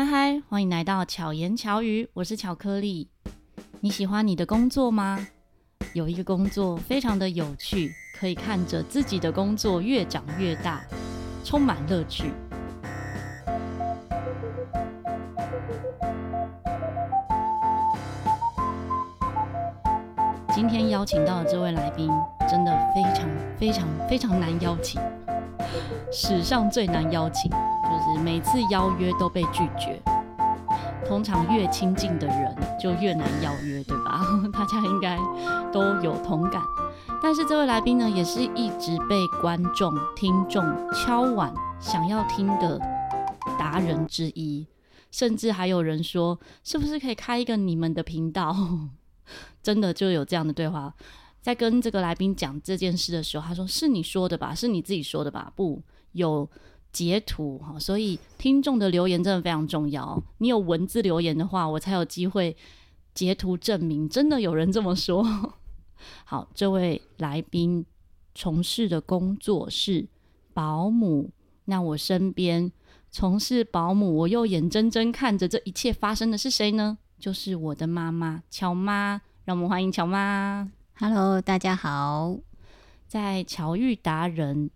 嗨嗨，欢迎来到巧言巧语，我是巧克力。你喜欢你的工作吗？有一个工作非常的有趣，可以看着自己的工作越长越大，充满乐趣。今天邀请到的这位来宾，真的非常非常非常难邀请，史上最难邀请。每次邀约都被拒绝，通常越亲近的人就越难邀约，对吧？大家应该都有同感。但是这位来宾呢，也是一直被观众、听众敲碗想要听的达人之一，甚至还有人说，是不是可以开一个你们的频道？真的就有这样的对话，在跟这个来宾讲这件事的时候，他说：“是你说的吧？是你自己说的吧？不，有。”截图哈，所以听众的留言真的非常重要。你有文字留言的话，我才有机会截图证明真的有人这么说。好，这位来宾从事的工作是保姆。那我身边从事保姆，我又眼睁睁看着这一切发生的是谁呢？就是我的妈妈乔妈。让我们欢迎乔妈。Hello，大家好，在巧遇达人。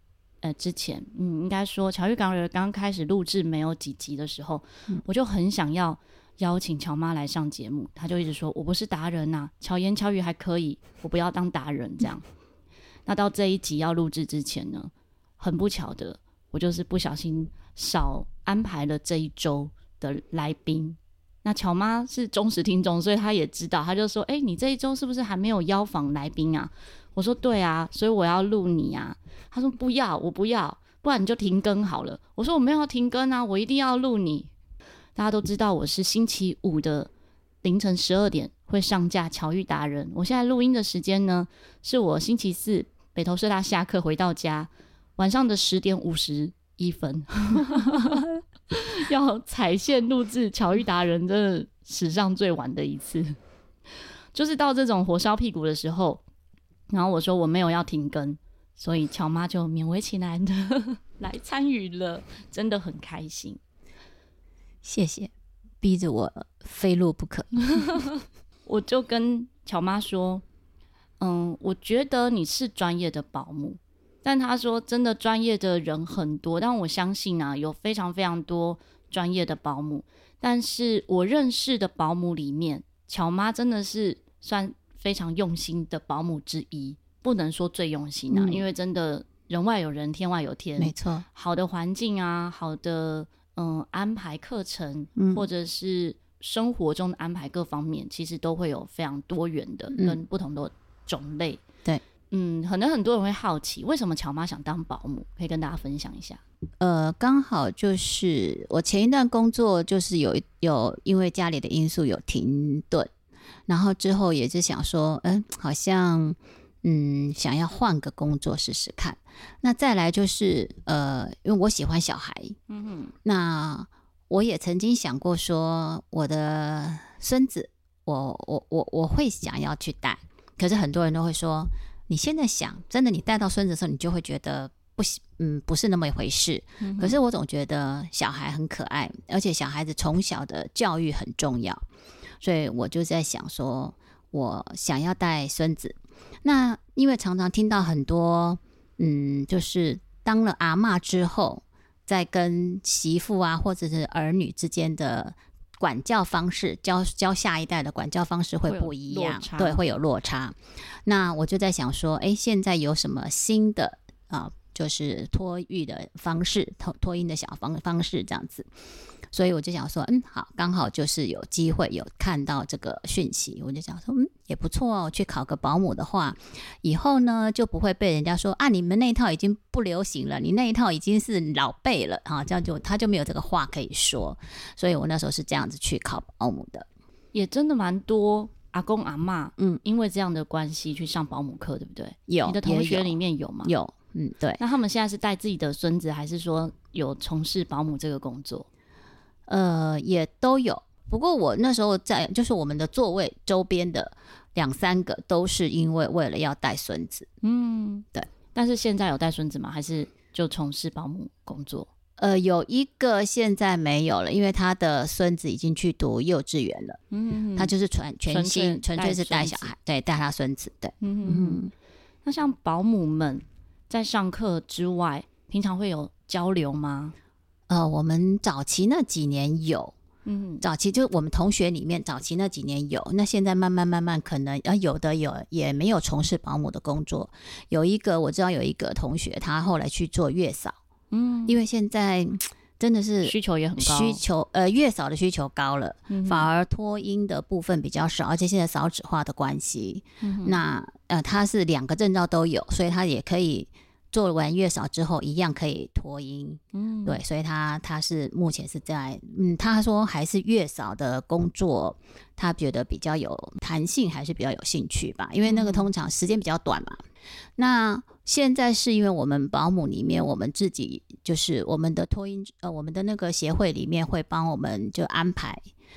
呃，之前，嗯，应该说，巧遇达人刚开始录制没有几集的时候，嗯、我就很想要邀请乔妈来上节目，她就一直说我不是达人呐、啊，巧言巧语还可以，我不要当达人这样。那到这一集要录制之前呢，很不巧的，我就是不小心少安排了这一周的来宾。那乔妈是忠实听众，所以她也知道，她就说：“哎、你这一周是不是还没有邀访来宾啊？”我说：“对啊，所以我要录你啊。”她说：“不要，我不要，不然你就停更好了。”我说：“我没有停更啊，我一定要录你。”大家都知道我是星期五的凌晨十二点会上架《巧遇达人》。我现在录音的时间呢，是我星期四北投社大下课回到家，晚上的十点五十一分，要踩线录制《巧遇达人》，真的史上最晚的一次，就是到这种火烧屁股的时候，然后我说我没有要停更。所以乔妈就勉为其难的 来参与了，真的很开心。谢谢，逼着我非录不可。我就跟乔妈说：“嗯，我觉得你是专业的保姆，但他说真的专业的人很多，但我相信啊，有非常非常多专业的保姆。但是我认识的保姆里面，巧妈真的是算非常用心的保姆之一。”不能说最用心啊，嗯、因为真的人外有人，天外有天。没错，好的环境啊，好的嗯安排课程，嗯、或者是生活中的安排各方面，其实都会有非常多元的跟不同的种类。对，嗯，可能很多人会好奇，为什么乔妈想当保姆？可以跟大家分享一下。呃，刚好就是我前一段工作就是有有因为家里的因素有停顿，然后之后也是想说，嗯，好像。嗯，想要换个工作试试看。那再来就是，呃，因为我喜欢小孩，嗯哼，那我也曾经想过说，我的孙子，我我我我会想要去带。可是很多人都会说，你现在想，真的，你带到孙子的时候，你就会觉得不行，嗯，不是那么一回事。嗯，可是我总觉得小孩很可爱，而且小孩子从小的教育很重要，所以我就在想说，我想要带孙子。那因为常常听到很多，嗯，就是当了阿嬷之后，在跟媳妇啊或者是儿女之间的管教方式，教教下一代的管教方式会不一样，对，会有落差。那我就在想说，哎，现在有什么新的啊？就是托育的方式，托托婴的小方方式这样子。所以我就想说，嗯，好，刚好就是有机会有看到这个讯息，我就想说，嗯，也不错哦。去考个保姆的话，以后呢就不会被人家说啊，你们那一套已经不流行了，你那一套已经是老辈了啊，这样就他就没有这个话可以说。所以我那时候是这样子去考保姆的，也真的蛮多阿公阿嬷，嗯，因为这样的关系去上保姆课，对不对？有，你的同学里面有吗？有，嗯，对。那他们现在是带自己的孙子，还是说有从事保姆这个工作？呃，也都有。不过我那时候在，就是我们的座位周边的两三个，都是因为为了要带孙子。嗯，对。但是现在有带孙子吗？还是就从事保姆工作？呃，有一个现在没有了，因为他的孙子已经去读幼稚园了。嗯，他就是全全心纯粹是带小孩，对，带他孙子。对，嗯嗯。那像保姆们在上课之外，平常会有交流吗？呃，我们早期那几年有，嗯，早期就我们同学里面早期那几年有，那现在慢慢慢慢可能呃有的有也没有从事保姆的工作。有一个我知道有一个同学，他后来去做月嫂。嗯，因为现在真的是需求也很高，需求呃月嫂的需求高了，嗯、反而托婴的部分比较少，而且现在少子化的关系，嗯、那呃他是两个证照都有，所以他也可以做完月嫂之后一样可以托婴，嗯，对，所以他他是目前是在嗯他说还是月嫂的工作，他觉得比较有弹性，还是比较有兴趣吧，因为那个通常时间比较短嘛，那。现在是因为我们保姆里面，我们自己就是我们的托婴呃，我们的那个协会里面会帮我们就安排，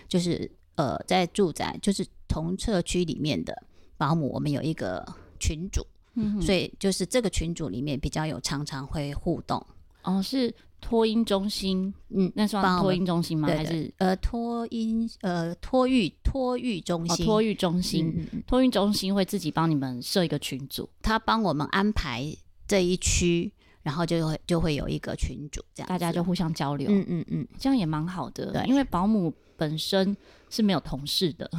就是呃，在住宅就是同社区里面的保姆，我们有一个群组，嗯，所以就是这个群组里面比较有常常会互动哦，是。托婴中心，嗯，那算托婴中心吗？还是呃托婴呃托育托育中心？托育中心，托育中心会自己帮你们设一个群组，他帮我们安排这一区，然后就会就会有一个群组，这样大家就互相交流。嗯嗯嗯，这样也蛮好的。对，因为保姆本身是没有同事的，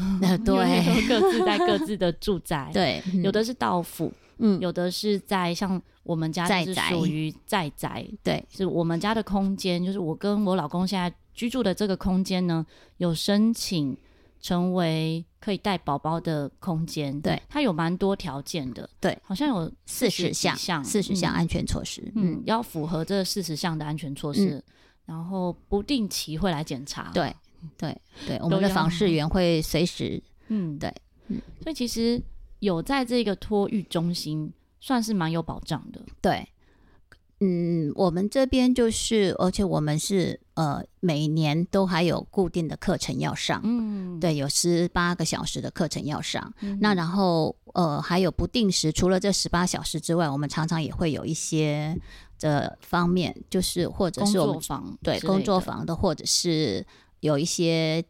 对，各自在各自的住宅。对，有的是到府。嗯，有的是在像我们家是属于在宅，对，是我们家的空间，就是我跟我老公现在居住的这个空间呢，有申请成为可以带宝宝的空间，对，它有蛮多条件的，对，好像有四十项，四十项安全措施，嗯，嗯，要符合这四十项的安全措施，嗯，然后不定期会来检查，对，对，对，我们的房事员会随时，嗯，对，嗯，所以其实。有在这个托育中心，算是蛮有保障的。对，嗯，我们这边就是，而且我们是呃，每年都还有固定的课程要上。嗯，对，有十八个小时的课程要上。嗯、那然后呃，还有不定时，除了这十八小时之外，我们常常也会有一些的方面，就是或者是我们工作坊对工作坊的，或者是有一些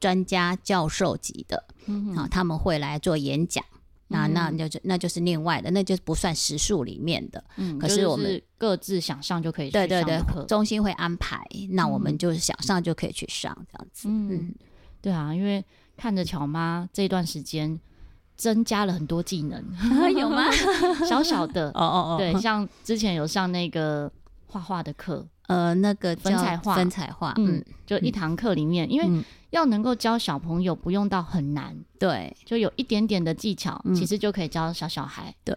专家教授级的，嗯，啊，他们会来做演讲。那那那就那就是另外的，那就不算时数里面的。嗯，可是我们是各自想上就可以去上。对对对，中心会安排，那我们就是想上就可以去上这样子。嗯，嗯对啊，因为看着巧妈这段时间增加了很多技能，有吗？小小的哦 哦哦，对，像之前有上那个画画的课。呃，那个粉彩画，粉彩画，嗯，就一堂课里面，嗯、因为要能够教小朋友，不用到很难，对，就有一点点的技巧，嗯、其实就可以教小小孩，对。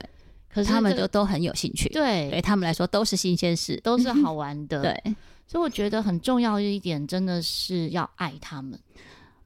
可是他们就都很有兴趣，对，对他们来说都是新鲜事，都是好玩的，对。所以我觉得很重要的一点，真的是要爱他们，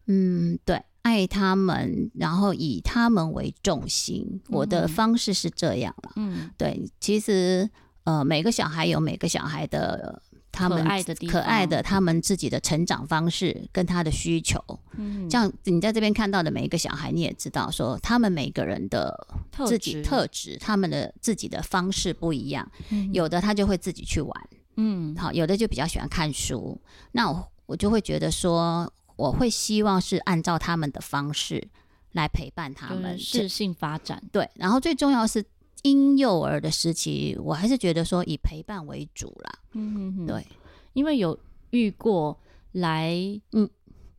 嗯，对，爱他们，然后以他们为重心。嗯、我的方式是这样了，嗯，对。其实，呃，每个小孩有每个小孩的。他们可爱的可爱的，他们自己的成长方式跟他的需求，嗯，像你在这边看到的每一个小孩，你也知道说，他们每个人的自己特质，他们的自己的方式不一样，嗯。有的他就会自己去玩，嗯，好，有的就比较喜欢看书，那我我就会觉得说，我会希望是按照他们的方式来陪伴他们。适性发展，对，然后最重要是。婴幼儿的时期，我还是觉得说以陪伴为主啦。嗯哼哼，对，因为有遇过来，嗯，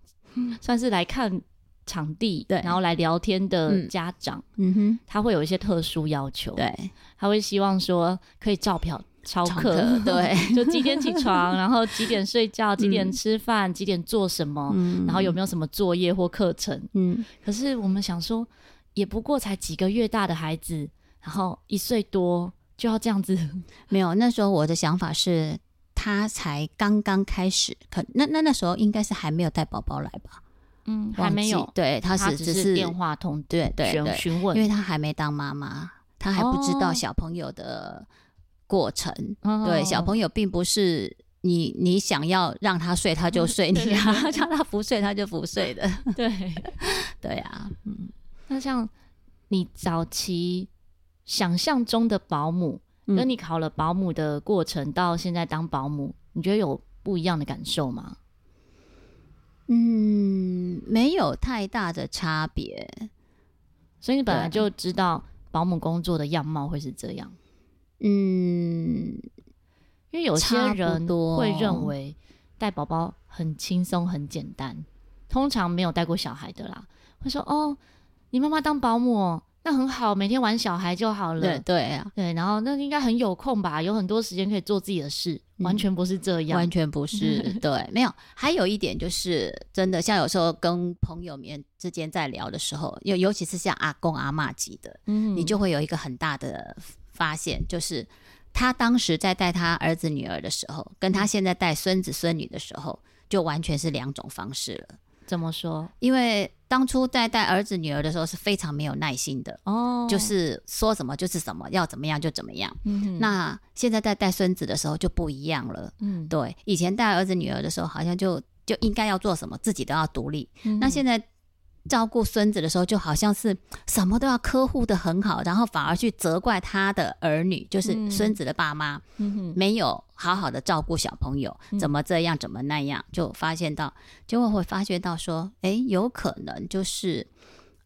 算是来看场地，对，然后来聊天的家长，嗯哼，他会有一些特殊要求，对，他会希望说可以照表超课，对，就几点起床，然后几点睡觉，几点吃饭，几点做什么，然后有没有什么作业或课程，嗯，可是我们想说，也不过才几个月大的孩子。然后一岁多就要这样子，没有。那时候我的想法是，他才刚刚开始，可那那那时候应该是还没有带宝宝来吧？嗯，还没有。对，他是只是电话通，对对对，询问，因为他还没当妈妈，他还不知道小朋友的过程。哦、对，小朋友并不是你你想要让他睡他就睡，你让让他不睡他就不睡的。对 对啊，嗯，那像你早期。想象中的保姆，跟你考了保姆的过程到现在当保姆，你觉得有不一样的感受吗？嗯，没有太大的差别。所以你本来就知道保姆工作的样貌会是这样。嗯，因为有些人会认为带宝宝很轻松、很简单。通常没有带过小孩的啦，会说：“哦，你妈妈当保姆。”那很好，每天玩小孩就好了。对对啊，对，然后那应该很有空吧，有很多时间可以做自己的事。嗯、完全不是这样，完全不是。对，没有。还有一点就是，真的像有时候跟朋友们之间在聊的时候，尤尤其是像阿公阿妈级的，嗯，你就会有一个很大的发现，就是他当时在带他儿子女儿的时候，跟他现在带孙子孙女的时候，就完全是两种方式了。怎么说？因为当初在带儿子女儿的时候是非常没有耐心的哦，就是说什么就是什么，要怎么样就怎么样。嗯，那现在在带孙子的时候就不一样了。嗯，对，以前带儿子女儿的时候好像就就应该要做什么，自己都要独立。嗯，那现在。照顾孙子的时候，就好像是什么都要呵护的很好，然后反而去责怪他的儿女，就是孙子的爸妈，没有好好的照顾小朋友，怎么这样，怎么那样，就发现到，就会会发觉到说，诶，有可能就是，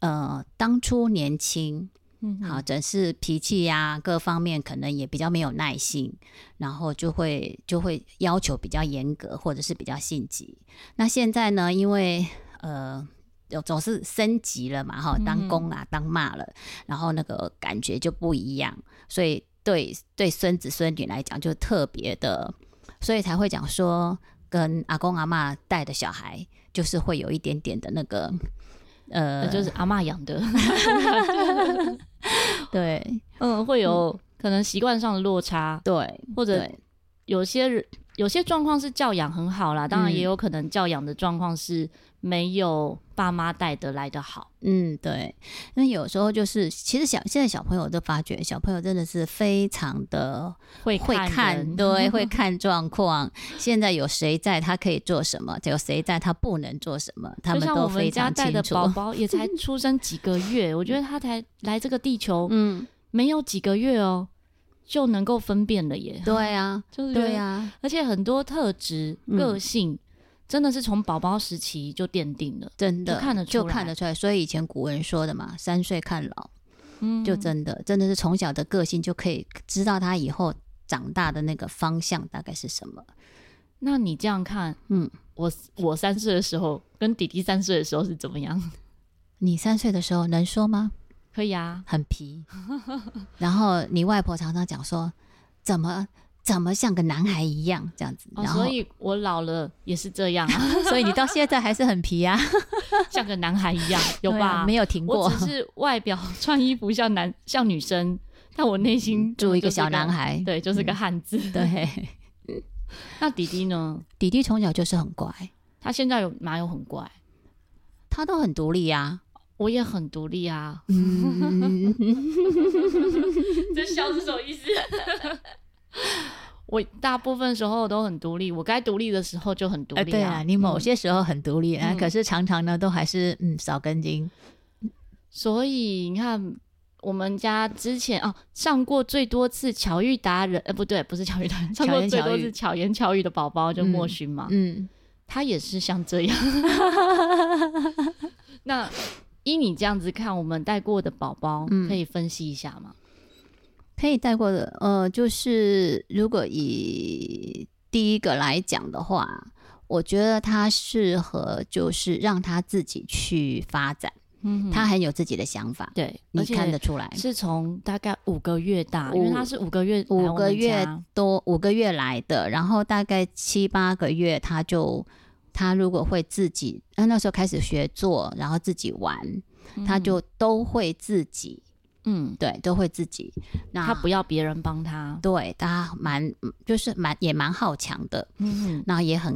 呃，当初年轻，嗯好，只是脾气呀，各方面可能也比较没有耐心，然后就会就会要求比较严格，或者是比较性急。那现在呢，因为呃。有总是升级了嘛，哈，当公啊，当骂了，然后那个感觉就不一样，所以对对孙子孙女来讲就特别的，所以才会讲说跟阿公阿妈带的小孩，就是会有一点点的那个，呃，就是阿妈养的，对，嗯，会有可能习惯上的落差，对，或者有些人有些状况是教养很好啦，当然也有可能教养的状况是。没有爸妈带得来的好，嗯，对。那有时候就是，其实小现在小朋友都发觉，小朋友真的是非常的会看会看，对，会看状况。现在有谁在，他可以做什么；有谁在，他不能做什么。他们都非常清楚。我们家带的宝宝也才出生几个月，我觉得他才来这个地球，嗯，没有几个月哦，就能够分辨了耶。对啊，就是对啊，而且很多特质、个性。嗯真的是从宝宝时期就奠定了，真的就看得出就看得出来。所以以前古人说的嘛，“三岁看老”，嗯，就真的真的是从小的个性就可以知道他以后长大的那个方向大概是什么。那你这样看，嗯，我我三岁的时候跟弟弟三岁的时候是怎么样？你三岁的时候能说吗？可以啊，很皮。然后你外婆常常讲说，怎么？怎么像个男孩一样这样子？然后，所以我老了也是这样啊。所以你到现在还是很皮啊，像个男孩一样，有吧？没有停过。我只是外表穿衣服像男像女生，但我内心住一个小男孩。对，就是个汉子。对。那弟弟呢？弟弟从小就是很乖，他现在有哪有很乖？他都很独立呀。我也很独立啊。这笑是什么意思？我大部分时候都很独立，我该独立的时候就很独立啊。呃、对啊，你某些时候很独立，啊、嗯，可是常常呢都还是嗯少根筋。所以你看，我们家之前哦上过最多次巧遇达人，呃不对，不是巧遇达人，上过最多次巧言巧语的宝宝就莫勋嘛，嗯，嗯，他也是像这样。那依你这样子看，我们带过的宝宝，可以分析一下吗？可以带过的，呃，就是如果以第一个来讲的话，我觉得他适合就是让他自己去发展，嗯，他很有自己的想法，对，你看得出来，是从大概五个月大，因为他是五个月五个月多五个月来的，然后大概七八个月他就他如果会自己，那那时候开始学做，然后自己玩，他就都会自己。嗯，对，都会自己。那他不要别人帮他，对，他蛮就是蛮也蛮好强的。嗯哼，然后也很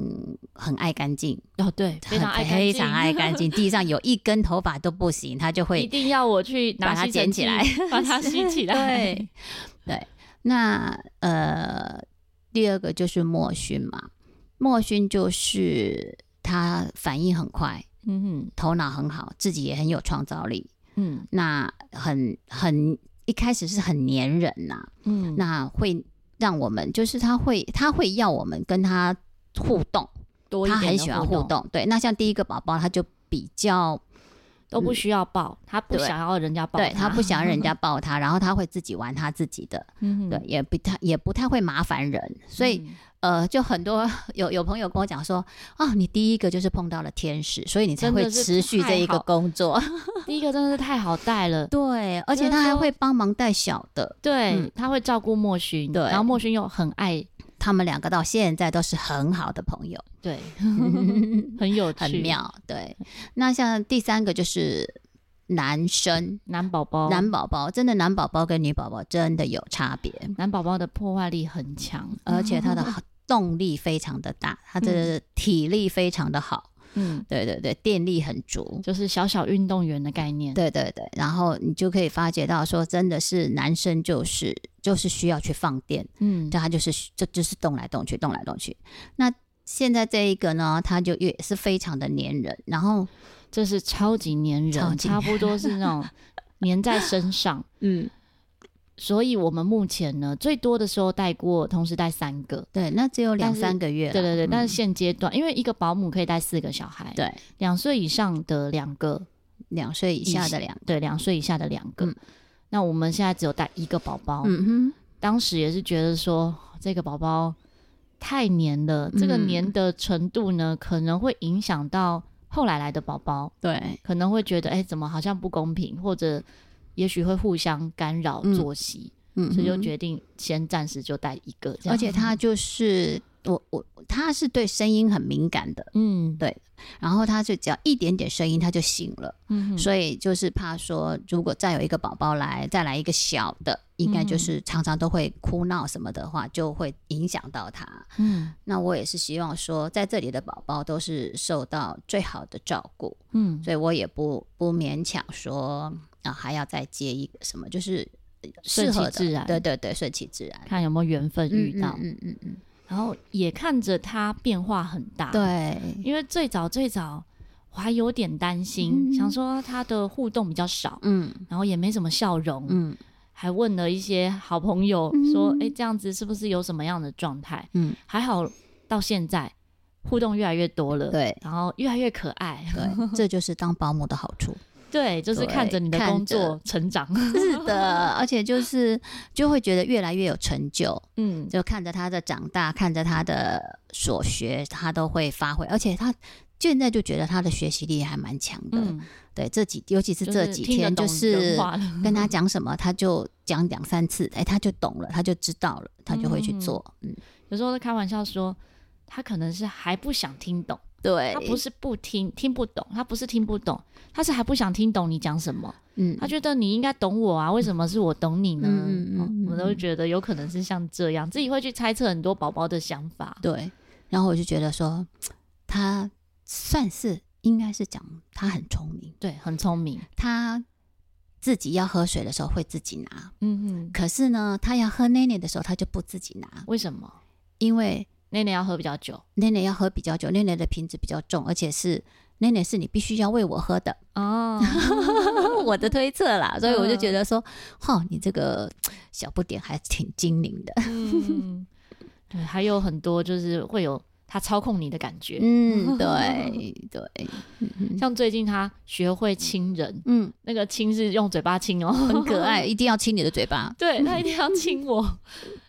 很爱干净。哦，对，非常爱干净，非常爱干净。地上有一根头发都不行，他就会 一定要我去把它捡起来，把它吸起 来。对，对。那呃，第二个就是莫勋嘛，莫勋就是他反应很快，嗯哼，头脑很好，自己也很有创造力。嗯，那很很一开始是很黏人呐，嗯，那会让我们，就是他会他会要我们跟他互动，多一点，他很喜欢互动。对，那像第一个宝宝，他就比较。都不需要抱，他不想要人家抱他，对，他不想要人家 抱他，然后他会自己玩他自己的，嗯、对，也不太也不太会麻烦人，所以、嗯、呃，就很多有有朋友跟我讲说，哦，你第一个就是碰到了天使，所以你才会持续这一个工作。第一个真的是太好带了，对，而且他还会帮忙带小的，对、嗯，他会照顾莫勋，对，然后莫勋又很爱。他们两个到现在都是很好的朋友，对，很有趣，很妙。对，那像第三个就是男生，男宝宝，男宝宝真的男宝宝跟女宝宝真的有差别。男宝宝的破坏力很强，而且他的动力非常的大，他的体力非常的好。嗯，对对对，电力很足，就是小小运动员的概念。对对对，然后你就可以发觉到说，真的是男生就是就是需要去放电，嗯，就他就是这就是动来动去，动来动去。那现在这一个呢，他就也是非常的粘人，然后这是超级粘人，超级黏人，差不多是那种粘在身上，嗯。所以，我们目前呢，最多的时候带过，同时带三个，对，那只有两三个月，对对对。嗯、但是现阶段，因为一个保姆可以带四个小孩，对，两岁以上的两个，两岁以下的两，对，两岁以下的两个、嗯。那我们现在只有带一个宝宝，嗯哼。当时也是觉得说，这个宝宝太黏了，这个黏的程度呢，嗯、可能会影响到后来来的宝宝，对，可能会觉得，哎、欸，怎么好像不公平，或者。也许会互相干扰作息，嗯，所以就决定先暂时就带一个。而且他就是我我他是对声音很敏感的，嗯，对。然后他就只要一点点声音他就醒了，嗯，所以就是怕说如果再有一个宝宝来，再来一个小的，应该就是常常都会哭闹什么的话，就会影响到他。嗯，那我也是希望说在这里的宝宝都是受到最好的照顾，嗯，所以我也不不勉强说。然后还要再接一个什么，就是顺其自然，对对对，顺其自然，看有没有缘分遇到，嗯嗯嗯，嗯。然后也看着他变化很大，对，因为最早最早我还有点担心，嗯、想说他的互动比较少，嗯，然后也没什么笑容，嗯，还问了一些好朋友说，哎、嗯，这样子是不是有什么样的状态？嗯，还好到现在互动越来越多了，对，然后越来越可爱，对，这就是当保姆的好处。对，就是看着你的工作成长，是的，而且就是就会觉得越来越有成就，嗯，就看着他的长大，看着他的所学，他都会发挥，而且他现在就觉得他的学习力还蛮强的，嗯，对，这几尤其是这几天，就是跟他 讲什么，他就讲两三次，哎，他就懂了，他就知道了，他就会去做，嗯，有时候开玩笑说，他可能是还不想听懂。对，他不是不听，听不懂，他不是听不懂，他是还不想听懂你讲什么。嗯，他觉得你应该懂我啊，为什么是我懂你呢？嗯嗯，嗯，我都觉得有可能是像这样，自己会去猜测很多宝宝的想法。对，然后我就觉得说，他算是应该是讲他很聪明，对，很聪明。他自己要喝水的时候会自己拿，嗯嗯。可是呢，他要喝奶奶的时候，他就不自己拿。为什么？因为。奶奶要喝比较久，奶奶要喝比较久，奶奶的瓶子比较重，而且是奶奶是你必须要喂我喝的哦。我的推测啦，所以我就觉得说，哈、哦，你这个小不点还挺精灵的。嗯，对，还有很多就是会有他操控你的感觉。嗯，对对，像最近他学会亲人，嗯，那个亲是用嘴巴亲哦，很可爱，一定要亲你的嘴巴。对，他一定要亲我，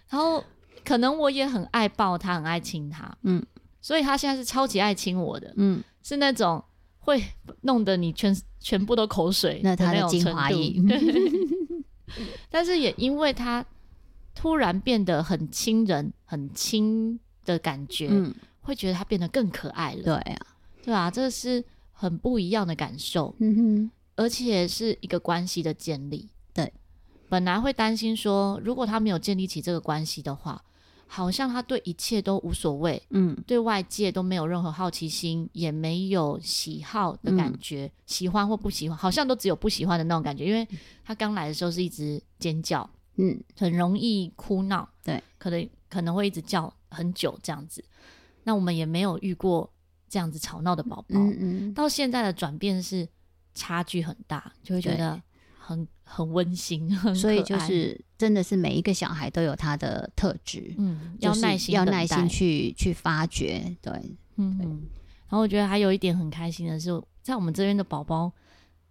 然后。可能我也很爱抱他，很爱亲他，嗯，所以他现在是超级爱亲我的，嗯，是那种会弄得你全全部都口水的那种程度。但是也因为他突然变得很亲人、很亲的感觉，嗯，会觉得他变得更可爱了。对啊，对啊，这是很不一样的感受，嗯哼，而且是一个关系的建立。对，本来会担心说，如果他没有建立起这个关系的话。好像他对一切都无所谓，嗯，对外界都没有任何好奇心，也没有喜好的感觉，嗯，喜欢或不喜欢，好像都只有不喜欢的那种感觉。因为他刚来的时候是一直尖叫，嗯，很容易哭闹，对，可能可能会一直叫很久这样子。那我们也没有遇过这样子吵闹的宝宝，嗯嗯，到现在的转变是差距很大，就会觉得很 很温馨，很所以就是真的是每一个小孩都有他的特质，嗯，要耐心，要耐心去去发掘，对，嗯，然后我觉得还有一点很开心的是，在我们这边的宝宝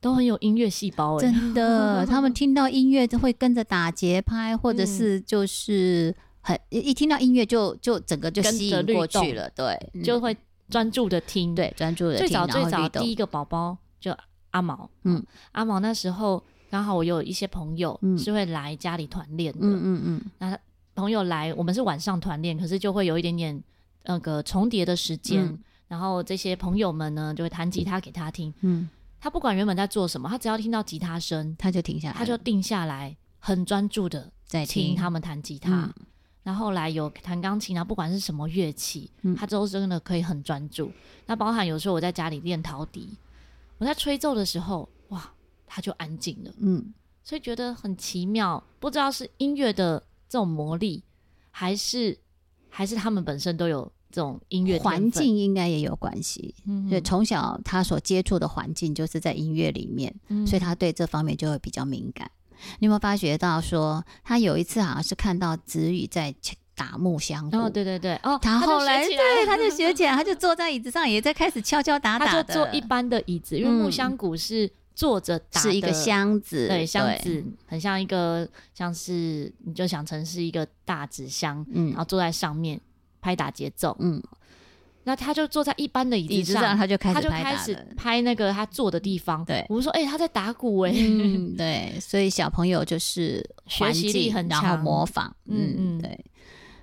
都很有音乐细胞，真 的，他们听到音乐就会跟着打节拍，或者是就是很一听到音乐就就整个就吸引过去了，对，就会专注的听，对，专注的听。最早最早第一个宝宝就阿毛，嗯，阿毛那时候。刚好我有一些朋友是会来家里团练的，嗯嗯嗯。那朋友来，我们是晚上团练，可是就会有一点点那个重叠的时间。嗯、然后这些朋友们呢，就会弹吉他给他听。嗯，他不管原本在做什么，他只要听到吉他声，他就停下来，他就定下来，很专注的在听他们弹吉他。嗯、然后后来有弹钢琴啊，不管是什么乐器，他都真的可以很专注。嗯、那包含有时候我在家里练陶笛，我在吹奏的时候，哇。他就安静了，嗯，所以觉得很奇妙，不知道是音乐的这种魔力，还是还是他们本身都有这种音乐环境，应该也有关系。嗯哼，对，从小他所接触的环境就是在音乐里面，嗯、所以他对这方面就会比较敏感。你有没有发觉到说，他有一次好像是看到子宇在打木箱鼓，哦，对对对，哦，他后来对，他就学起来，他就坐在椅子上，也在开始敲敲打打，他就坐一般的椅子，因为木箱鼓是。坐着打是一个箱子，对，箱子很像一个，像是你就想成是一个大纸箱，嗯，然后坐在上面拍打节奏，嗯，那他就坐在一般的椅子上，他就开始他就开始拍那个他坐的地方，对，我们说，哎，他在打鼓，哎，对，所以小朋友就是学习力很强，然后模仿，嗯嗯，对，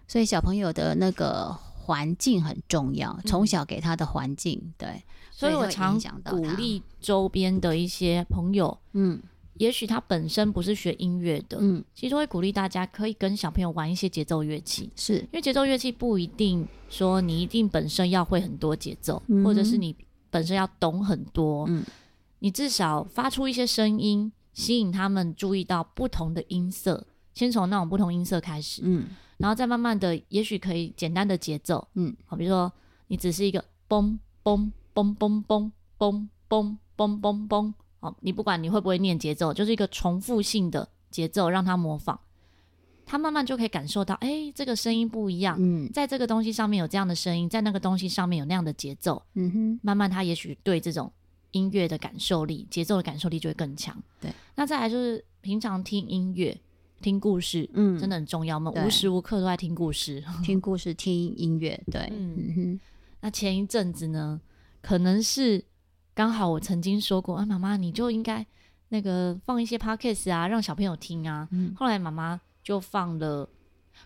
所以小朋友的那个环境很重要，从小给他的环境，对。所以我常鼓励周边的一些朋友，嗯，也许他本身不是学音乐的，嗯，其实会鼓励大家可以跟小朋友玩一些节奏乐器，是。因为节奏乐器不一定说你一定本身要会很多节奏，嗯、或者是你本身要懂很多，嗯，你至少发出一些声音，吸引他们注意到不同的音色，先从那种不同音色开始，嗯，然后再慢慢的，也许可以简单的节奏，嗯，好，比如说你只是一个嘣嘣。嘣嘣嘣嘣嘣嘣嘣嘣！哦，你不管你会不会念节奏，就是一个重复性的节奏，让他模仿，他慢慢就可以感受到，哎，这个声音不一样。嗯，在这个东西上面有这样的声音，在那个东西上面有那样的节奏。嗯哼，慢慢他也许对这种音乐的感受力、节奏的感受力就会更强。对，那再来就是平常听音乐、听故事，嗯，真的很重要。我们无时无刻都在听故事，听故事、听音乐。对，嗯哼。那前一阵子呢？可能是刚好我曾经说过啊，妈妈你就应该那个放一些 podcast 啊，让小朋友听啊。嗯、后来妈妈就放了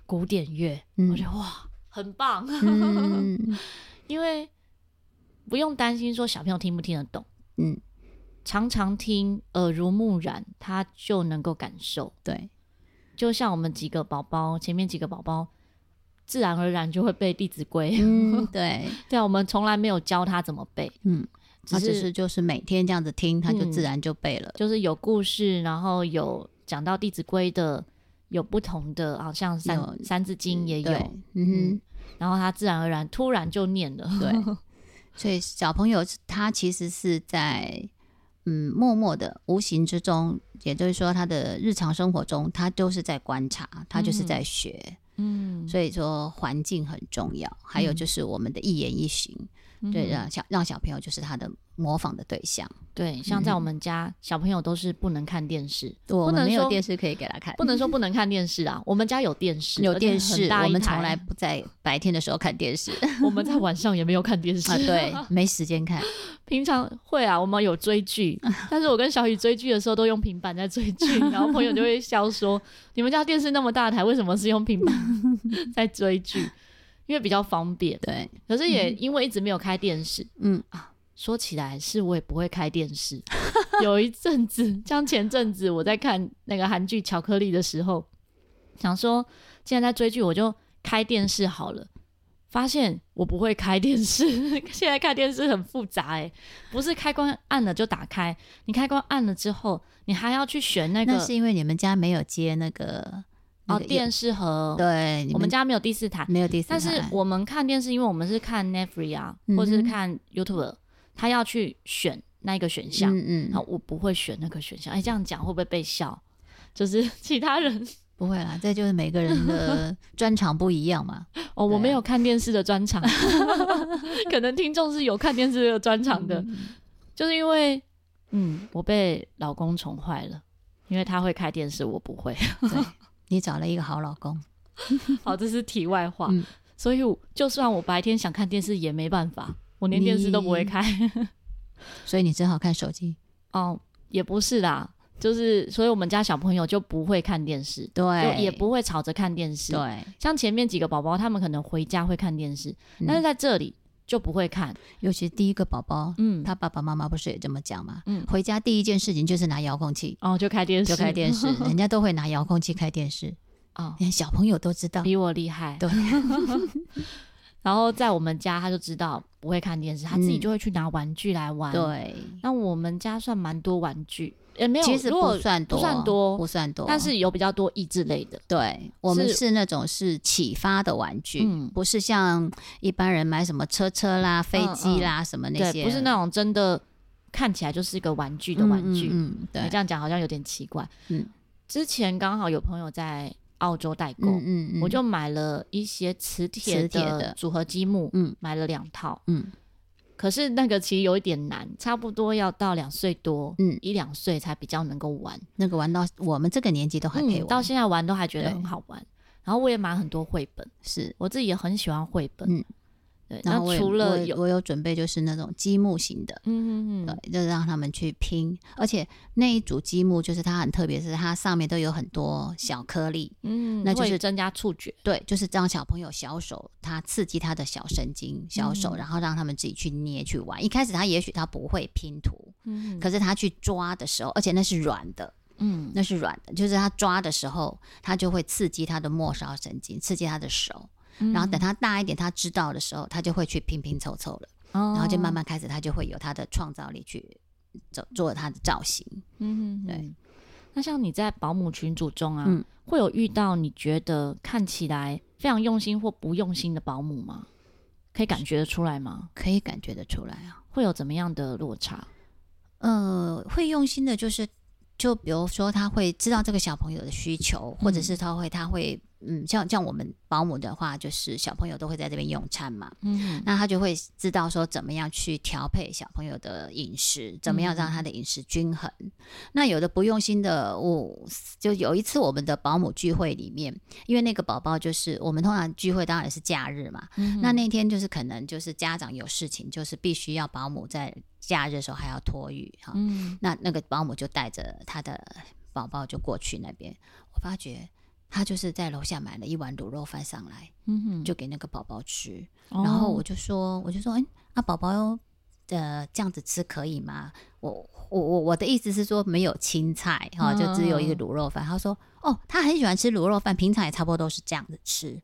古典乐，嗯、我觉得哇，很棒，嗯、因为不用担心说小朋友听不听得懂，嗯，常常听耳濡目染，他就能够感受。对，就像我们几个宝宝，前面几个宝宝。自然而然就会背《弟子规》。嗯，对，对啊，我们从来没有教他怎么背，嗯，只是，只是就是每天这样子听，他就自然就背了。嗯，就是有故事，然后有讲到《弟子规》的，有不同的，好像三《三字经》也有，嗯哼，然后他自然而然突然就念了，对，所以小朋友他其实是在嗯默默的、无形之中，也就是说他的日常生活中，他都是在观察，他就是在学。嗯嗯，所以说环境很重要，还有就是我们的一言一行，嗯、对，让小让小朋友就是他的模仿的对象。对，像在我们家，嗯、小朋友都是不能看电视，我们没有电视可以给他看，不能说不能看电视啊。我们家有电视，有电视，我们从来不在白天的时候看电视，我们在晚上也没有看电视。啊，对，没时间看。平常会啊，我们有追剧，但是我跟小雨追剧的时候都用平板在追剧，然后朋友就会笑说：“你们家电视那么大台，为什么是用平板 在追剧？因为比较方便。”对，可是也因为一直没有开电视，嗯啊，说起来是我也不会开电视。有一阵子，像前阵子我在看那个韩剧《巧克力》的时候，想说既然在追剧，我就开电视好了。发现我不会开电视，现在看电视很复杂哎，不是开关按了就打开，你开关按了之后，你还要去选那个。那是因为你们家没有接那个哦电视盒，对，我们家没有第四台，没有第四台。但是我们看电视，因为我们是看 Netflix 啊，或者是看 YouTube，他要去选那一个选项，嗯嗯，然后我不会选那个选项。哎，这样讲会不会被笑？就是 其他人不会啦，这就是每个人的 专长不一样嘛。哦，我没有看电视的专长，可能听众是有看电视的专长的，嗯、就是因为嗯，我被老公宠坏了，因为他会开电视，我不会。对，你找了一个好老公。好，这是题外话。嗯、所以，就算我白天想看电视也没办法，我连电视都不会开。所以你只好看手机。哦，也不是啦，就是所以我们家小朋友就不会看电视，对，也不会吵着看电视。对，像前面几个宝宝，他们可能回家会看电视，嗯、但是在这里就不会看。尤其第一个宝宝，嗯，他爸爸妈妈不是也这么讲嘛？嗯，回家第一件事情就是拿遥控器，哦，就开电视，就开电视，人家都会拿遥控器开电视。哦，连小朋友都知道，比我厉害。对，然后在我们家，他就知道不会看电视，他自己就会去拿玩具来玩。对，那我们家算蛮多玩具，也没有，其实不算多，不算多，不算多，但是有比较多益智类的。对，我们是那种是启发的玩具，嗯，不是像一般人买什么车车啦、飞机啦什么那些，不是那种真的看起来就是一个玩具的玩具。嗯，对，这样讲好像有点奇怪。嗯，之前刚好有朋友在。澳洲代购，嗯嗯，我就买了一些磁铁的组合积木，嗯，买了两套，嗯，可是那个其实有一点难，差不多要到两岁多，嗯，一两岁才比较能够玩，那个玩到我们这个年纪都还可以玩，到现在玩都还觉得很好玩。然后我也买很多绘本，是。我自己也很喜欢绘本，嗯。对，然后除了有我，我有准备，就是那种积木型的，嗯嗯嗯，对，就让他们去拼，而且那一组积木就是它很特别，是它上面都有很多小颗粒，嗯，那就是增加触觉，对，就是让小朋友小手，他刺激他的小神经，小手，嗯、然后让他们自己去捏去玩。一开始他也许他不会拼图，嗯，可是他去抓的时候，而且那是软的，嗯，那是软的，就是他抓的时候，他就会刺激他的末梢神经，刺激他的手。然后等他大一点，他知道的时候，他就会去拼拼凑凑了，哦、然后就慢慢开始，他就会有他的创造力去做做他的造型。嗯哼，对。那像你在保姆群组中啊，嗯、会有遇到你觉得看起来非常用心或不用心的保姆吗？可以感觉得出来吗？可以感觉得出来啊。会有怎么样的落差？呃，会用心的，就是就比如说他会知道这个小朋友的需求，或者是他会他会。嗯，像像我们保姆的话，就是小朋友都会在这边用餐嘛，嗯，那他就会知道说怎么样去调配小朋友的饮食，怎么样让他的饮食均衡。嗯、那有的不用心的，我就有一次我们的保姆聚会里面，因为那个宝宝就是我们通常聚会当然是假日嘛，嗯、那那天就是可能就是家长有事情，就是必须要保姆在假日的时候还要托育哈，嗯，那那个保姆就带着他的宝宝就过去那边，我发觉。他就是在楼下买了一碗卤肉饭上来，嗯哼，就给那个宝宝吃。哦、然后我就说，我就说，哎、欸，啊，宝宝呃这样子吃可以吗？我我我我的意思是说，没有青菜哈，就只有一个卤肉饭。嗯、他说，哦，他很喜欢吃卤肉饭，平常也差不多都是这样子吃。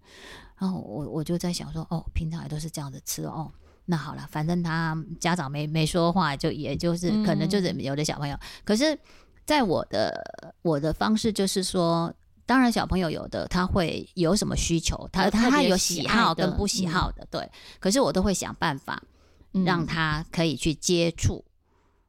然后我我就在想说，哦，平常也都是这样子吃哦。那好了，反正他家长没没说话，就也就是可能就是有的小朋友。嗯、可是，在我的我的方式就是说。当然，小朋友有的他会有什么需求，他他他有喜好跟不喜好的，对。可是我都会想办法让他可以去接触，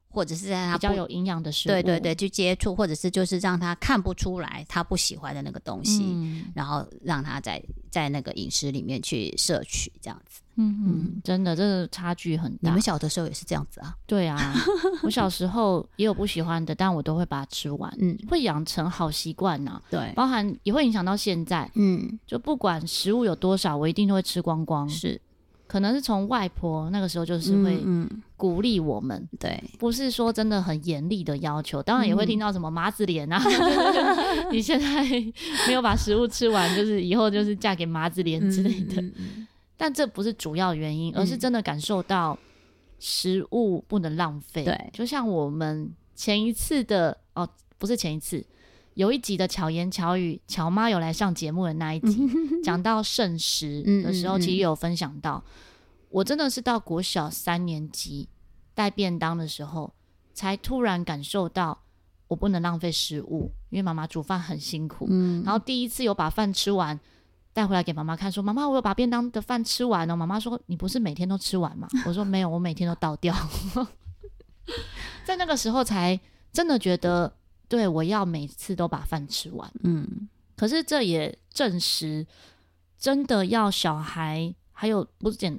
或者是在他比较有营养的食物，对对对，去接触，或者是就是让他看不出来他不喜欢的那个东西，然后让他在在那个饮食里面去摄取这样子。嗯嗯，真的，这个差距很大。你们小的时候也是这样子啊？对啊，我小时候也有不喜欢的，但我都会把它吃完。嗯，会养成好习惯呐。对，包含也会影响到现在。嗯，就不管食物有多少，我一定都会吃光光。是，可能是从外婆那个时候就是会鼓励我们。对，不是说真的很严厉的要求，当然也会听到什么麻子脸啊，你现在没有把食物吃完，就是以后就是嫁给麻子脸之类的。但这不是主要原因，而是真的感受到食物不能浪费。对、嗯，就像我们前一次的哦，不是前一次，有一集的巧言巧语，巧妈有来上节目的那一集，讲到剩食的时候，其实有分享到，我真的是到国小三年级带便当的时候，才突然感受到我不能浪费食物，因为妈妈煮饭很辛苦。嗯，然后第一次有把饭吃完。带回来给妈妈看，说：“妈妈，我有把便当的饭吃完了。”妈妈说：“你不是每天都吃完吗？” 我说：“没有，我每天都倒掉。” 在那个时候才真的觉得，对，我要每次都把饭吃完。嗯，可是这也证实，真的要小孩，还有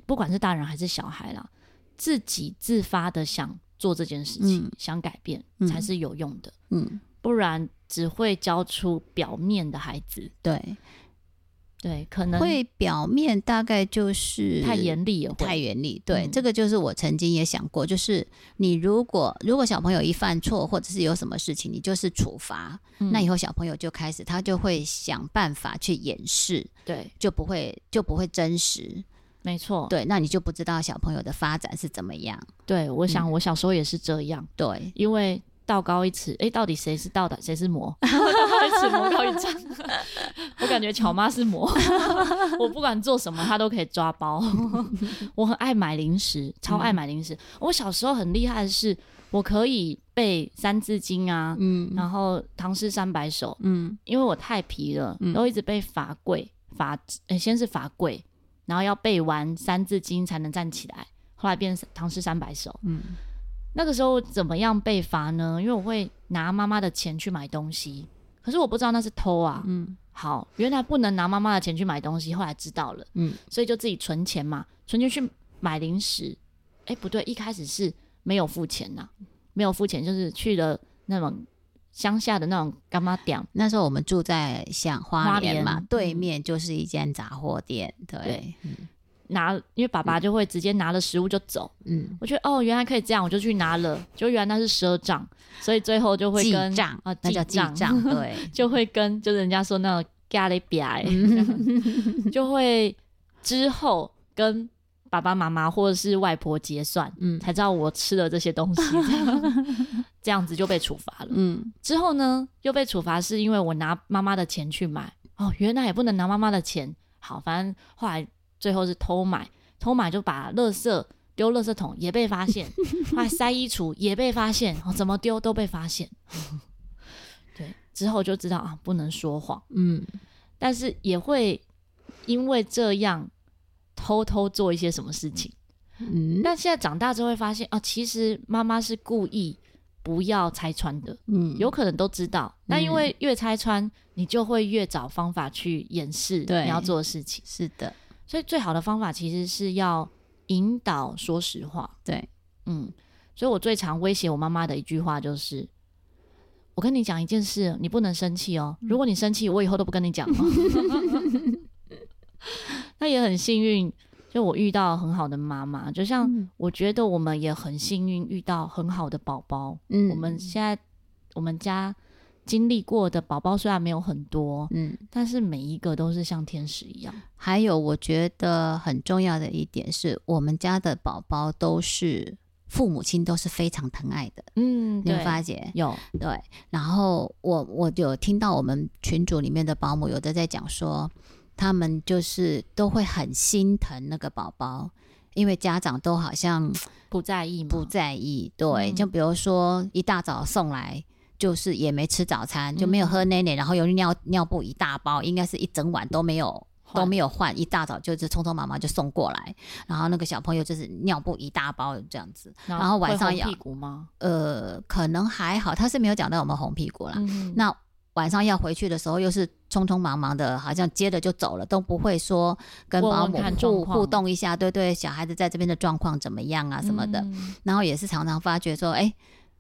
不管是大人还是小孩啦，自己自发的想做这件事情，嗯、想改变、嗯、才是有用的。嗯，不然只会教出表面的孩子。对。对，可能会表面大概就是太严厉了，太严厉。对、嗯，这个就是我曾经也想过，就是你如果如果小朋友一犯错，或者是有什么事情，你就是处罚、嗯，那以后小朋友就开始他就会想办法去掩饰，对，就不会就不会真实。没错，对，那你就不知道小朋友的发展是怎么样。对，我想我小时候也是这样。嗯、对，因为。道高一尺，哎、欸，到底谁是道的，谁是魔？道高一尺，魔高一丈。我感觉巧妈是魔，我不管做什么，她都可以抓包。我很爱买零食，超爱买零食。嗯、我小时候很厉害的是，我可以背《三字经》啊，嗯，然后《唐诗三百首》，嗯，因为我太皮了，都一直被罚跪，罚，先是罚跪，然后要背完《三字经》才能站起来，后来变成《唐诗三百首》，嗯。那个时候怎么样被罚呢？因为我会拿妈妈的钱去买东西，可是我不知道那是偷啊。嗯，好，原来不能拿妈妈的钱去买东西，后来知道了。嗯，所以就自己存钱嘛，存钱去买零食。哎，不对，一开始是没有付钱呐，没有付钱，就是去了那种乡下的那种干妈店。那时候我们住在像花莲嘛，对面就是一间杂货店。对。对嗯拿，因为爸爸就会直接拿了食物就走。嗯，我觉得哦，原来可以这样，我就去拿了。就原来那是赊账，所以最后就会跟记账啊，那叫记账，对，就会跟就是人家说那种咖喱比，就会之后跟爸爸妈妈或者是外婆结算，嗯，才知道我吃了这些东西，这样子就被处罚了。嗯，之后呢又被处罚，是因为我拿妈妈的钱去买。哦，原来也不能拿妈妈的钱。好，反正后来。最后是偷买，偷买就把垃圾丢垃圾桶也被发现，还塞衣橱也被发现，哦，怎么丢都被发现。对，之后就知道啊，不能说谎。嗯，但是也会因为这样偷偷做一些什么事情。嗯，但现在长大之后会发现啊，其实妈妈是故意不要拆穿的。嗯，有可能都知道，但因为越拆穿，你就会越找方法去掩饰你要做的事情。是的。所以最好的方法其实是要引导说实话。对，嗯，所以我最常威胁我妈妈的一句话就是：我跟你讲一件事，你不能生气哦。如果你生气，我以后都不跟你讲了。那也很幸运，就我遇到很好的妈妈，就像我觉得我们也很幸运遇到很好的宝宝。嗯，我们现在我们家。经历过的宝宝虽然没有很多，嗯，但是每一个都是像天使一样。还有，我觉得很重要的一点是，我们家的宝宝都是父母亲都是非常疼爱的，嗯，你有发觉？有对。然后我我有听到我们群组里面的保姆有的在讲说，他们就是都会很心疼那个宝宝，因为家长都好像不在意嘛，不在意。对，嗯，就比如说一大早送来。就是也没吃早餐，就没有喝奶奶，嗯、然后有尿尿布一大包，应该是一整晚都没有都没有换，一大早就是匆匆忙忙就送过来，然后那个小朋友就是尿布一大包这样子，然后晚上要屁股吗？呃，可能还好，他是没有讲到我们红屁股啦。嗯、那晚上要回去的时候，又是匆匆忙忙的，好像接着就走了，都不会说跟保姆互互动一下，对对，小孩子在这边的状况怎么样啊什么的，嗯、然后也是常常发觉说，哎，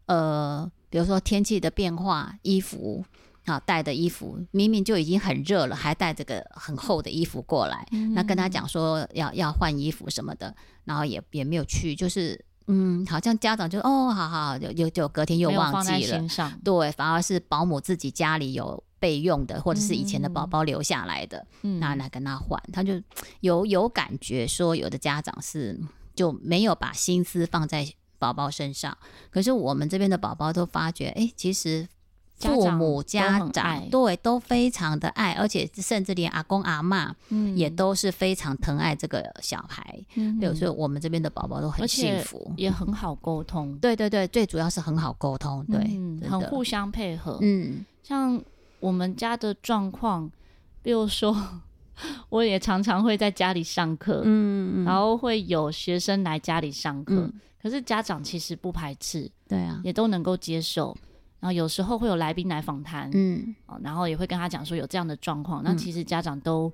呃。比如说天气的变化，衣服啊带的衣服明明就已经很热了，还带这个很厚的衣服过来。嗯、那跟他讲说要要换衣服什么的，然后也也没有去，就是嗯，好像家长就哦，好好，就就就隔天又忘记了。对，反而是保姆自己家里有备用的，或者是以前的宝宝留下来的，嗯、拿来跟他换。他就有有感觉说，有的家长是就没有把心思放在。宝宝身上，可是我们这边的宝宝都发觉，哎、欸，其实父母家长，对都非常的爱，而且甚至连阿公阿嬷，嗯，也都是非常疼爱这个小孩。嗯，对，所以我们这边的宝宝都很幸福，也很好沟通。对对对，最主要是很好沟通，对，嗯，很互相配合。嗯，像我们家的状况，比如说 我也常常会在家里上课，嗯，然后会有学生来家里上课，嗯、可是家长其实不排斥，对啊，也都能够接受。然后有时候会有来宾来访谈，嗯，然后也会跟他讲说有这样的状况，嗯、那其实家长都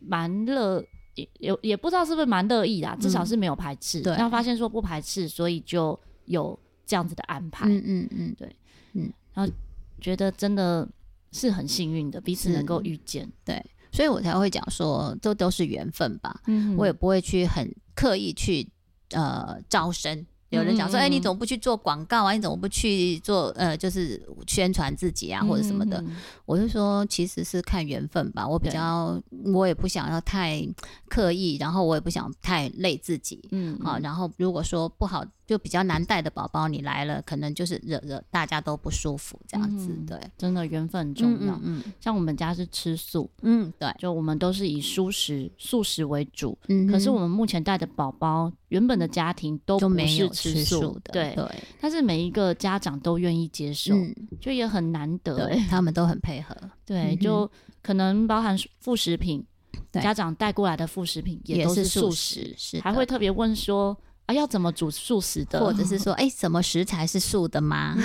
蛮乐，也也也不知道是不是蛮乐意的，至少是没有排斥。对、嗯，然后发现说不排斥，所以就有这样子的安排。嗯嗯嗯，对，嗯，然后觉得真的是很幸运的，彼此能够遇见，对。所以我才会讲说，这都是缘分吧。嗯，我也不会去很刻意去呃招生。有人讲说，哎、欸，你怎么不去做广告啊？你怎么不去做呃，就是宣传自己啊，或者什么的？嗯、我就说，其实是看缘分吧。我比较，我也不想要太刻意，然后我也不想太累自己。嗯，好。然后如果说不好，就比较难带的宝宝，你来了，可能就是惹惹大家都不舒服这样子。对，真的缘分很重要。嗯，嗯像我们家是吃素，嗯，对，就我们都是以素食素食为主。嗯哼，可是我们目前带的宝宝，原本的家庭都不是吃素的，对对。但是每一个家长都愿意接受，就也很难得，他们都很配合。对，就可能包含副食品，家长带过来的副食品也都是素食，是还会特别问说啊，要怎么煮素食的，或者是说，哎，什么食材是素的吗？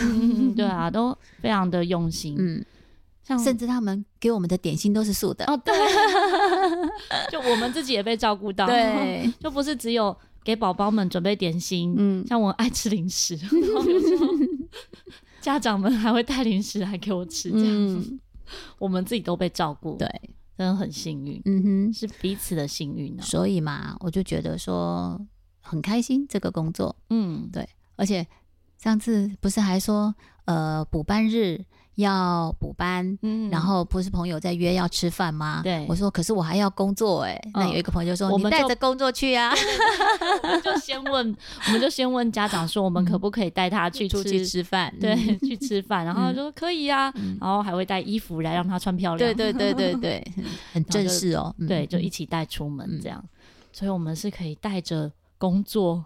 对啊，都非常的用心，嗯，像甚至他们给我们的点心都是素的。哦，对，就我们自己也被照顾到，对，就不是只有。给宝宝们准备点心，嗯，像我爱吃零食，然后有时候家长们还会带零食来给我吃，这样子，我们自己都被照顾，对，真的很幸运，嗯哼，是彼此的幸运，所以嘛，我就觉得说很开心这个工作，嗯，对，而且上次不是还说，呃，补班日。要补班，嗯，然后不是朋友在约要吃饭吗？对，我说可是我还要工作哎。那有一个朋友说，你带着工作去啊。我们就先问，我们就先问家长说，我们可不可以带他去出去吃饭？对，去吃饭。然后他说可以啊，然后还会带衣服来让他穿漂亮。对对对对对，很正式哦。对，就一起带出门这样。所以我们是可以带着工作。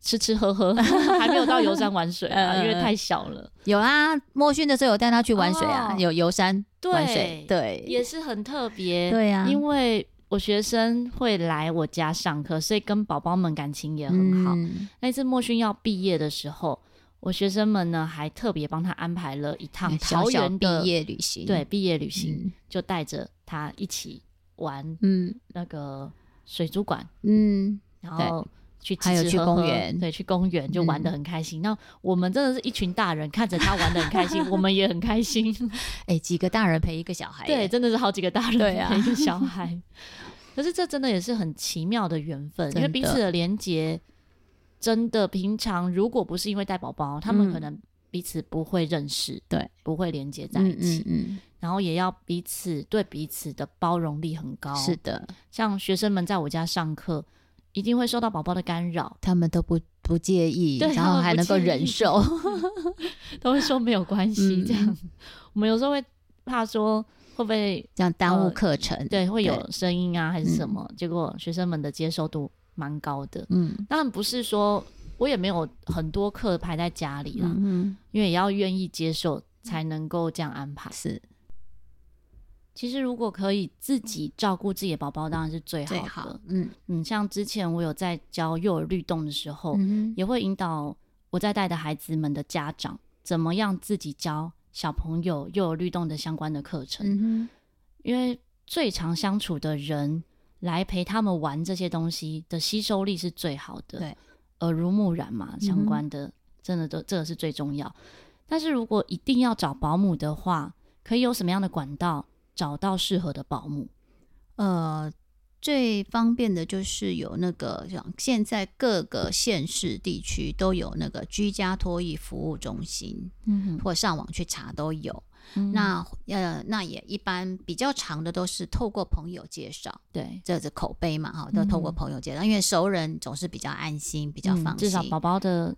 吃吃喝喝，还没有到游山玩水啊，因为太小了。有啊，莫训的时候有带他去玩水啊，有游山玩水，对，也是很特别。对呀，因为我学生会来我家上课，所以跟宝宝们感情也很好。那次莫训要毕业的时候，我学生们呢还特别帮他安排了一趟桃园的毕业旅行。对，毕业旅行就带着他一起玩，嗯，那个水族馆，嗯，然后。去还有去公园，对，去公园就玩的很开心。嗯、那我们真的是一群大人看着他玩的很开心，我们也很开心。哎、欸，几个大人陪一个小孩，对，真的是好几个大人陪一个 小孩。啊、可是这真的也是很奇妙的缘分，因为彼此的连接，真的平常如果不是因为带宝宝，他们可能彼此不会认识，对、嗯，不会连接在一起。嗯，嗯，嗯，然后也要彼此对彼此的包容力很高。是的，像学生们在我家上课。一定会受到宝宝的干扰，他们都不不介意，然后还能够忍受，都会说没有关系。这样，嗯、我们有时候会怕说会不会这样耽误课程？呃、对，会有声音啊，还是什么？嗯、结果学生们的接受度蛮高的。嗯，当然不是说我也没有很多课排在家里了，嗯，因为也要愿意接受才能够这样安排。是。其实，如果可以自己照顾自己的宝宝，当然是最好的。好嗯嗯，像之前我有在教幼儿律动的时候，嗯、也会引导我在带的孩子们的家长，怎么样自己教小朋友幼儿律动的相关的课程。因为最常相处的人来陪他们玩这些东西的吸收力是最好的，对，耳濡目染嘛，相关的、嗯、真的都这个是最重要。但是如果一定要找保姆的话，可以有什么样的管道？找到适合的保姆，呃，最方便的就是有那个像现在各个县市地区都有那个居家托育服务中心，嗯，或上网去查都有。嗯、那呃，那也一般比较长的都是透过朋友介绍，对，这是口碑嘛，哈，都透过朋友介绍，嗯、因为熟人总是比较安心，比较放心。嗯、至少宝宝的，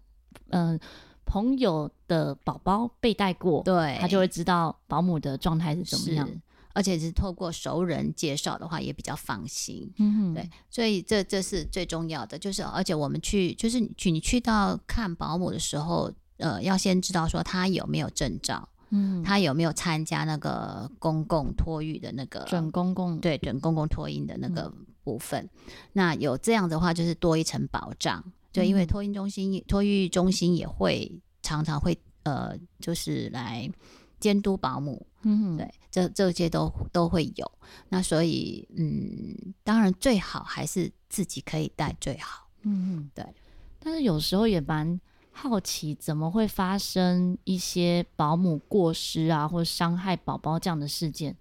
嗯、呃，朋友的宝宝被带过，对，他就会知道保姆的状态是怎么样。而且是透过熟人介绍的话，也比较放心。嗯，对，所以这这是最重要的，就是而且我们去就是去你去到看保姆的时候，呃，要先知道说他有没有证照。嗯，他有没有参加那个公共托育的那个准公共对准公共托婴的那个部分？嗯、那有这样的话，就是多一层保障。就因为托婴中心、托育中心也会常常会呃，就是来监督保姆。嗯，对，这这些都都会有。那所以嗯，当然最好还是自己可以带最好。嗯嗯，对。但是有时候也蛮。好奇怎么会发生一些保姆过失啊，或者伤害宝宝这样的事件？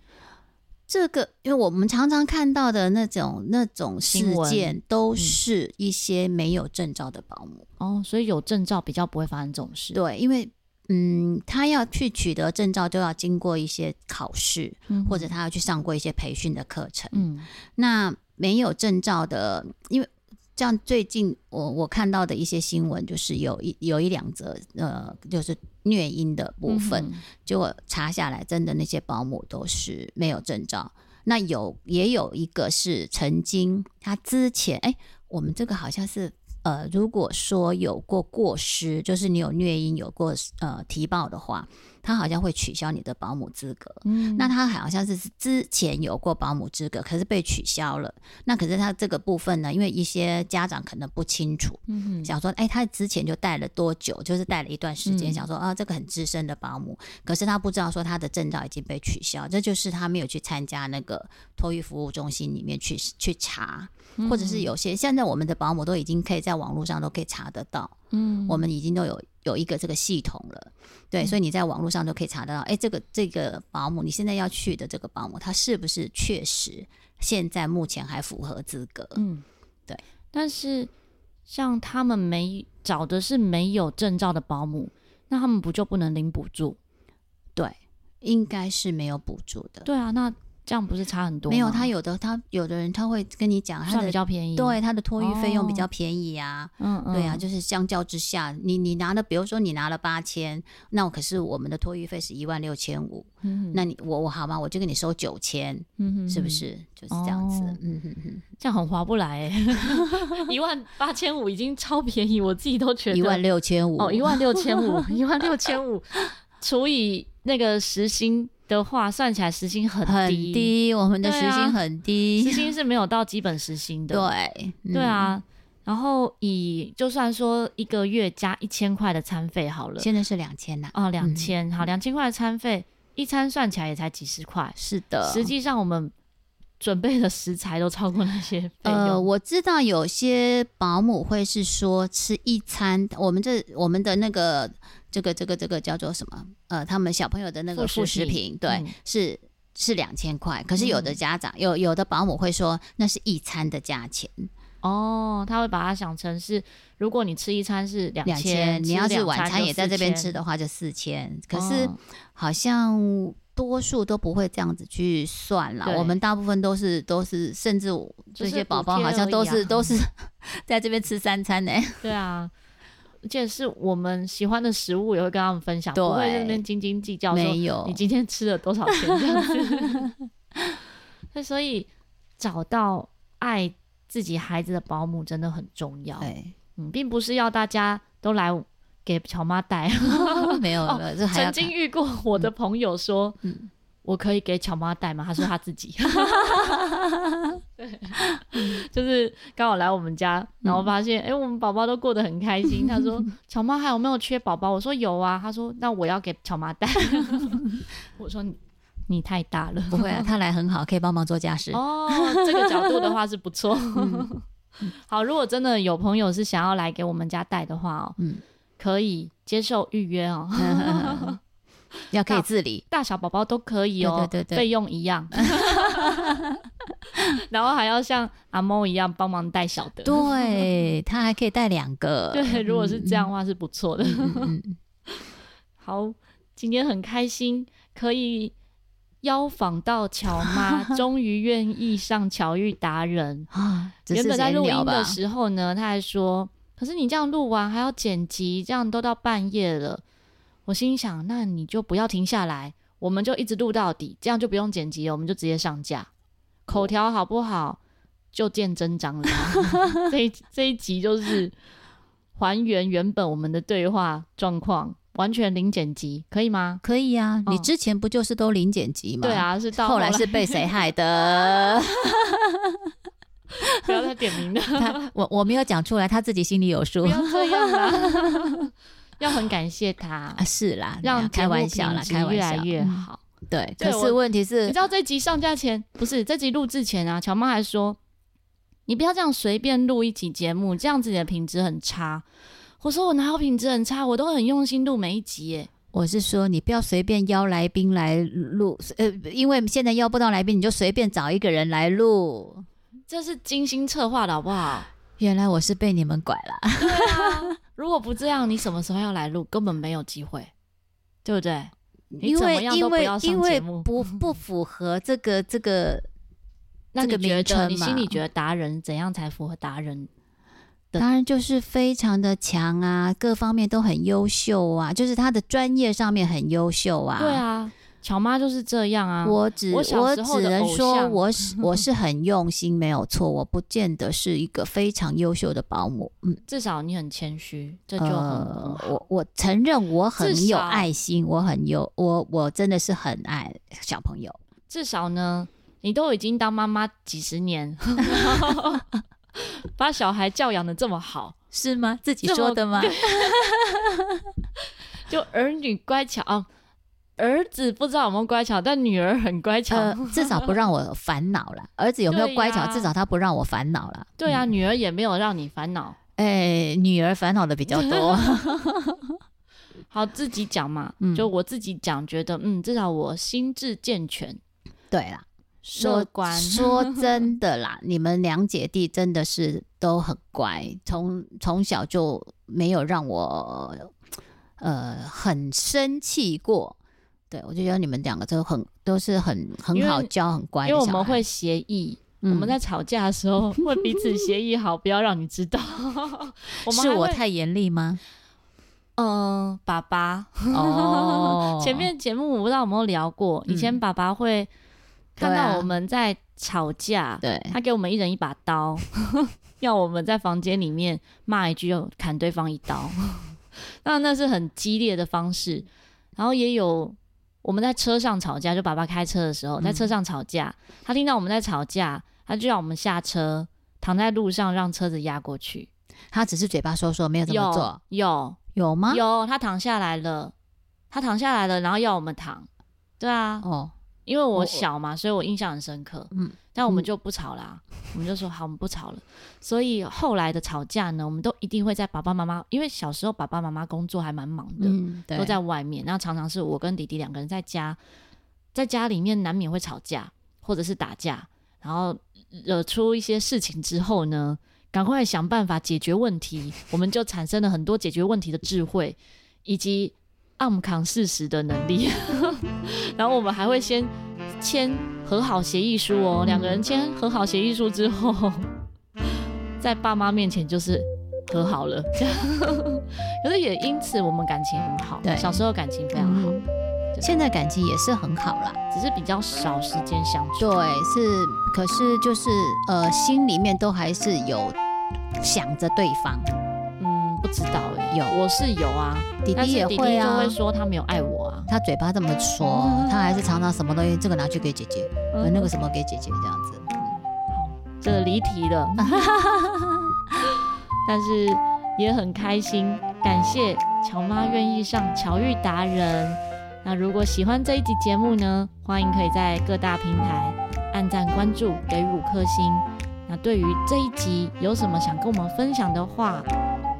这个，因为我们常常看到的那种那种事件，都是一些没有证照的保姆。嗯、哦，所以有证照比较不会发生这种事。对，因为嗯，他要去取得证照，都要经过一些考试，嗯、或者他要去上过一些培训的课程。嗯，那没有证照的，因为。像最近我我看到的一些新闻，就是有一有一两则呃，就是虐婴的部分，结果查下来，真的那些保姆都是没有证照。那有也有一个是曾经他之前，哎，我们这个好像是。呃，如果说有过过失，就是你有虐婴有过呃提报的话，他好像会取消你的保姆资格。嗯，那他好像是之前有过保姆资格，可是被取消了。那可是他这个部分呢，因为一些家长可能不清楚，嗯，想说，哎，他之前就带了多久，就是带了一段时间，嗯、想说啊，这个很资深的保姆，可是他不知道说他的证照已经被取消，这就是他没有去参加那个托育服务中心里面去去查。或者是有些现在我们的保姆都已经可以在网络上都可以查得到，嗯，我们已经都有有一个这个系统了，对，嗯、所以你在网络上都可以查得到，哎，这个这个保姆你现在要去的这个保姆，他是不是确实现在目前还符合资格？嗯，对。但是像他们没找的是没有证照的保姆，那他们不就不能领补助？对，应该是没有补助的。对啊，那。这样不是差很多吗？没有，他有的他有的人他会跟你讲，他的比较便宜，对他的托育费用比较便宜啊。嗯、哦、对啊，就是相较之下，你你拿了，比如说你拿了八千，那我可是我们的托育费是一万六千五，嗯，那你我我好吗？我就给你收九千，嗯，是不是？就是这样子，哦、嗯哼哼，这样很划不来，一万八千五已经超便宜，我自己都觉得一万六千五，哦，一万六千五，一万六千五除以那个时薪。的话算起来时薪很低，很低，我们的时薪很低，啊、时薪是没有到基本时薪的。对，嗯、对啊。然后以就算说一个月加一千块的餐费好了，现在是两千呐。哦，两千、嗯，好，两千块的餐费，一餐算起来也才几十块。是的，实际上我们准备的食材都超过那些费用。呃，我知道有些保姆会是说吃一餐，我们这我们的那个。这个这个这个叫做什么？呃，他们小朋友的那个副食品，对，嗯、是是两千块。可是有的家长、嗯、有有的保姆会说，那是一餐的价钱。哦，他会把它想成是，如果你吃一餐是两千，你要是晚餐也在这边吃的话就四千。可是好像多数都不会这样子去算了。我们大部分都是都是，甚至这些宝宝好像都是都 是在这边吃三餐呢。对啊。而且是我们喜欢的食物，也会跟他们分享，不会在那边斤斤计较。没有，你今天吃了多少钱这样子。那 所以找到爱自己孩子的保姆真的很重要。对，嗯，并不是要大家都来给乔妈带。没有，曾经遇过我的朋友说，嗯。我可以给巧妈带吗？他说他自己，对，就是刚好来我们家，然后发现，哎、嗯欸，我们宝宝都过得很开心。他说，巧妈还有没有缺宝宝？我说有啊。他说，那我要给巧妈带。我说你你太大了，不会啊，他来很好，可以帮忙做家事。哦，这个角度的话是不错。好，如果真的有朋友是想要来给我们家带的话哦，嗯，可以接受预约哦。要可以自理，大小宝宝都可以哦，对对对，费用一样，然后还要像阿猫一样帮忙带小的，对，他还可以带两个，对，如果是这样的话是不错的。嗯、好，今天很开心可以邀访到乔妈，终于愿意上巧育达人。啊。原本在录音的时候呢，他还说，可是你这样录完还要剪辑，这样都到半夜了。我心想，那你就不要停下来，我们就一直录到底，这样就不用剪辑了，我们就直接上架。口条好不好，就见真章了。这一这一集就是还原原本我们的对话状况，完全零剪辑，可以吗？可以啊，你之前不就是都零剪辑吗？对啊，是到后来，是被谁害的？不要再点名了，他我我没有讲出来，他自己心里有数。不要这样啦，要很感谢他啊，是啦，让开玩笑啦，开玩笑，越来越好。嗯、对，可是问题是，你知道这集上架前不是这集录制前啊，乔妈还说，你不要这样随便录一集节目，这样子你的品质很差。我说我哪有品质很差，我都很用心录每一集耶。我是说你不要随便邀来宾来录，呃，因为现在邀不到来宾，你就随便找一个人来录。这是精心策划的好不好？原来我是被你们拐了。对啊，如果不这样，你什么时候要来录？根本没有机会，对不对？因为因为因为不不符合这个这个 那个名称嘛。你心里觉得达人怎样才符合达人？当然就是非常的强啊，各方面都很优秀啊，就是他的专业上面很优秀啊。对啊。乔妈就是这样啊！我只我，我只能说我是我是很用心，没有错。我不见得是一个非常优秀的保姆，嗯，至少你很谦虚，这就很，呃、我我承认我很有爱心，我很有我我真的是很爱小朋友。至少呢，你都已经当妈妈几十年，把小孩教养的这么好，是吗？自己说的吗？就儿女乖巧啊。儿子不知道有没有乖巧，但女儿很乖巧，呃、至少不让我烦恼了。儿子有没有乖巧，啊、至少他不让我烦恼了。对啊，嗯、女儿也没有让你烦恼。哎、欸，女儿烦恼的比较多。好，自己讲嘛，嗯、就我自己讲，觉得嗯，至少我心智健全。对啦，说说真的啦，你们两姐弟真的是都很乖，从从小就没有让我呃很生气过。对，我就觉得你们两个都很都是很很好教、很乖的。因为我们会协议，嗯、我们在吵架的时候 会彼此协议好，不要让你知道。我是我太严厉吗？嗯、呃，爸爸。哦。前面节目我不知道有没有聊过，以前爸爸会看到我们在吵架，对，他给我们一人一把刀，要我们在房间里面骂一句，又砍对方一刀。那那是很激烈的方式，然后也有。我们在车上吵架，就爸爸开车的时候，在车上吵架，嗯、他听到我们在吵架，他就让我们下车，躺在路上让车子压过去。他只是嘴巴说说，没有这么做。有有，有吗？有，他躺下来了，他躺下来了，然后要我们躺。对啊，哦。因为我小嘛，所以我印象很深刻。嗯，但我们就不吵啦，嗯、我们就说好，我们不吵了。所以后来的吵架呢，我们都一定会在爸爸妈妈，因为小时候爸爸妈妈工作还蛮忙的，嗯、都在外面，然后常常是我跟弟弟两个人在家，在家里面难免会吵架或者是打架，然后惹出一些事情之后呢，赶快想办法解决问题，我们就产生了很多解决问题的智慧，以及。暗扛事实的能力，然后我们还会先签和好协议书哦。两个人签和好协议书之后，在爸妈面前就是和好了，这样。可是也因此我们感情很好，对，小时候感情非常好，嗯、现在感情也是很好啦，只是比较少时间相处。对，是，可是就是呃，心里面都还是有想着对方。不知道哎、欸，有我是有啊，弟弟也会啊，就会说他没有爱我啊，他嘴巴这么说，嗯、他还是常常什么东西这个拿去给姐姐，嗯、那个什么给姐姐这样子。嗯、好，这个离题了，但是也很开心，感谢乔妈愿意上乔玉达人。那如果喜欢这一集节目呢，欢迎可以在各大平台按赞关注，给予五颗星。那对于这一集有什么想跟我们分享的话，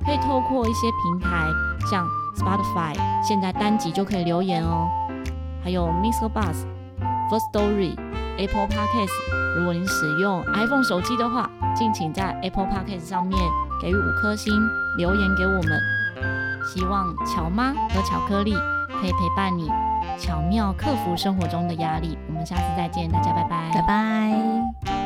可以透过一些平台，像 Spotify，现在单集就可以留言哦。还有 MixerBox、Firstory、Apple Podcast。如果您使用 iPhone 手机的话，敬请在 Apple Podcast 上面给予五颗星留言给我们。希望乔妈和巧克力可以陪伴你，巧妙克服生活中的压力。我们下次再见，大家拜拜，拜拜。